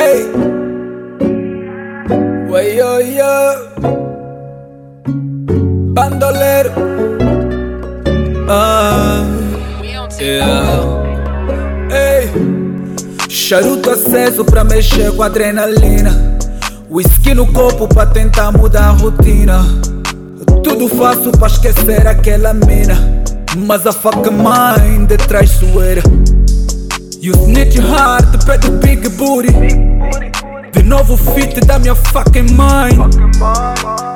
Ei, Way, yo, yo. Bandoleiro. Ah, yeah. Ei, charuto aceso pra mexer com adrenalina. Whisky no corpo pra tentar mudar a rotina. Tudo faço pra esquecer aquela mina. Mas a fucking mind é traiçoeira. You snitch hard, pede big booty. De novo fit da minha fucking mind.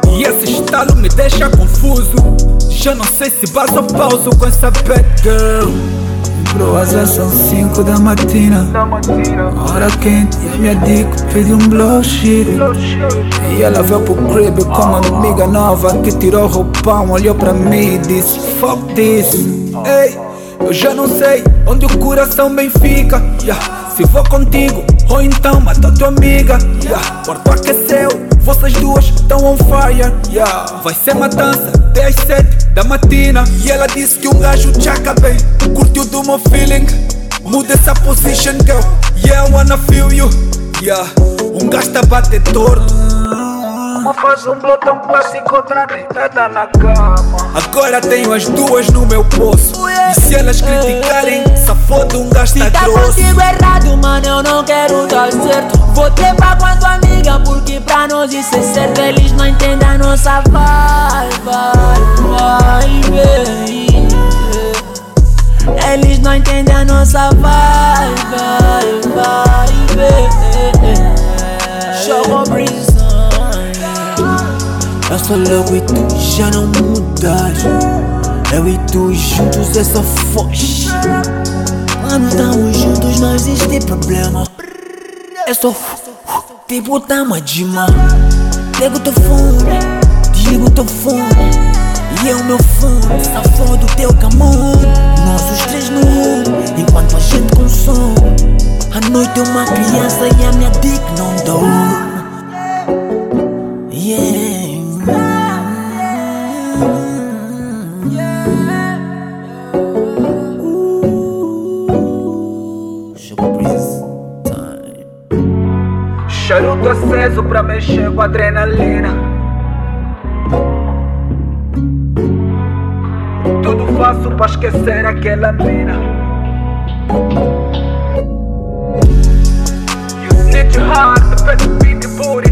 E esse estalo me deixa confuso. Já não sei se bato ou pauso com essa bad girl. Broas já são 5 da matina. Hora quente e a minha pediu um blow shit. E ela veio pro crib com uma amiga nova que tirou o roupão, olhou pra mim e disse: Fuck this. Ei, eu já não sei onde o coração bem fica. Yeah. Se vou contigo, ou então mata tua amiga. Yeah. Quarto aqueceu, vocês duas estão on fire. Yeah. Vai ser matança até às sete da matina. E ela disse que um gajo te acabei. Curtiu do meu feeling. Muda essa position, girl. Yeah, I wanna feel you. Yeah. Um gajo tá bater torto. Uma faz um blotão pra se encontrar deitada na cama. Agora tenho as duas no meu poço E se elas criticarem, só foda um tá Se tá grosso. contigo errado, mano, eu não quero dar certo. Vou trepar com a tua amiga, porque pra nós isso é certo Eles não entendem a nossa vibe, vai, vai, Eles não entendem a nossa vibe, eu sou louco e tu já não mudas Eu e tu juntos é só foge Mano, tamo juntos, não existe problema É só tipo tamo de mão Pego teu fone, desligo teu fone E eu meu fone, safou do teu camão Nós os três no mundo, enquanto a gente consome A noite é uma criança e a minha dick não dorme Charuto aceso pra mexer com adrenalina. Tudo faço pra esquecer aquela mina. You snitch hard, pede big booty De novo fit